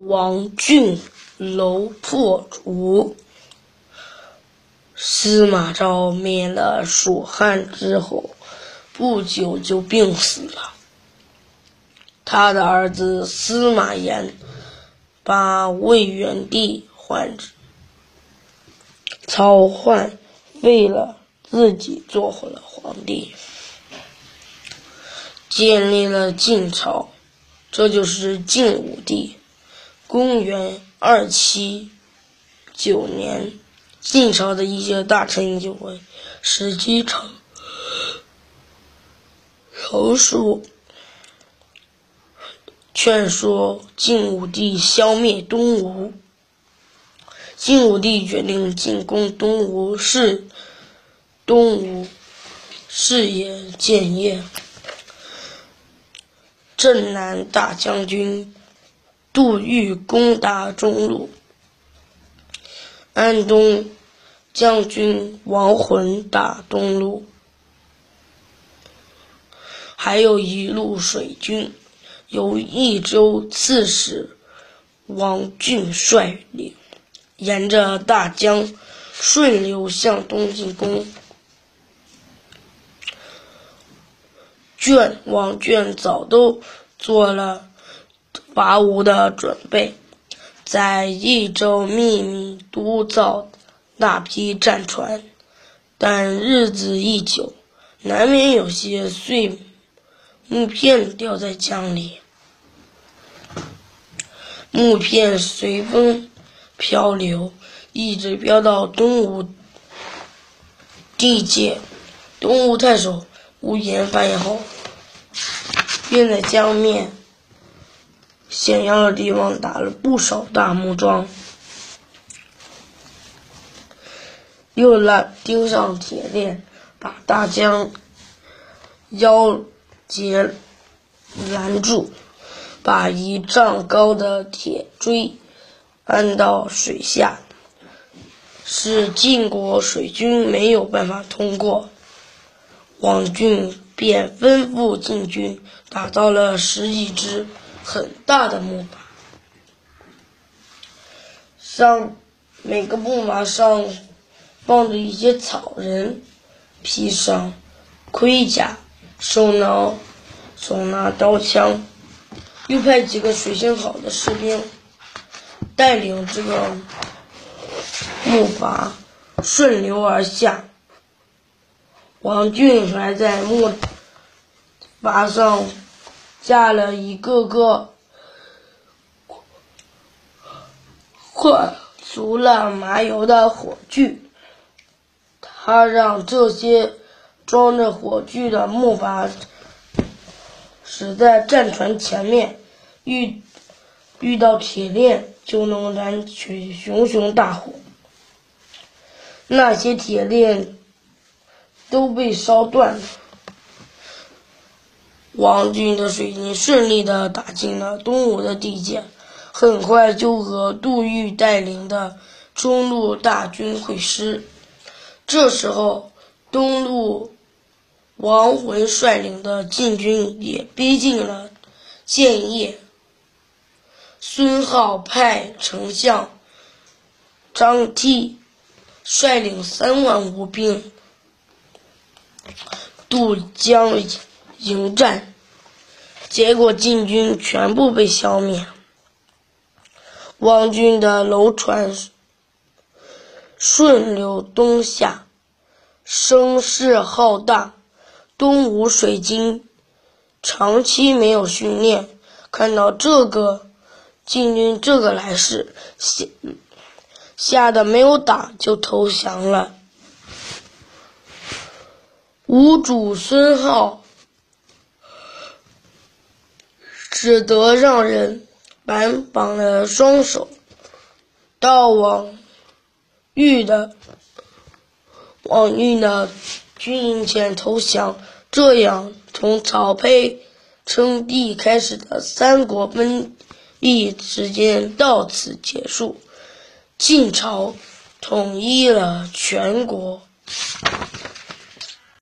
王浚楼破竹。司马昭灭了蜀汉之后，不久就病死了。他的儿子司马炎把魏元帝换之，曹奂废了，自己做回了皇帝，建立了晋朝，这就是晋武帝。公元二七九年，晋朝的一些大臣就为时机成成熟，劝说晋武帝消灭东吴。晋武帝决定进攻东吴，是东吴事业建业。镇南大将军。杜预攻打中路，安东将军王浑打东路，还有一路水军，由益州刺史王浚率领，沿着大江顺流向东进攻。卷王卷早都做了。伐吴的准备，在益州秘密督造大批战船，但日子一久，难免有些碎木片掉在江里。木片随风漂流，一直飘到东吴地界。东吴太守无言发现后，便在江面。险要的地方打了不少大木桩，又来钉上铁链，把大江腰截拦住，把一丈高的铁锥安到水下，使晋国水军没有办法通过。王浚便吩咐晋军打造了十几只。很大的木马，上每个木马上放着一些草人，披上盔甲，手拿手拿刀枪，又派几个水性好的士兵带领这个木筏顺流而下。王俊还在木筏上。架了一个个灌足了麻油的火炬，他让这些装着火炬的木筏驶在战船前面，遇遇到铁链就能燃起熊熊大火。那些铁链都被烧断了。王军的水军顺利的打进了东吴的地界，很快就和杜预带领的中路大军会师。这时候，东路王浑率领的晋军也逼近了建业。孙皓派丞相张悌率领三万吴兵渡江迎战。结果晋军全部被消灭。王军的楼船顺流东下，声势浩大。东吴水军长期没有训练，看到这个晋军这个来势，吓吓得没有打就投降了。吴主孙皓。只得让人绑绑了双手，到王玉的王玉的军营前投降。这样，从曹丕称帝开始的三国分立时间到此结束，晋朝统一了全国。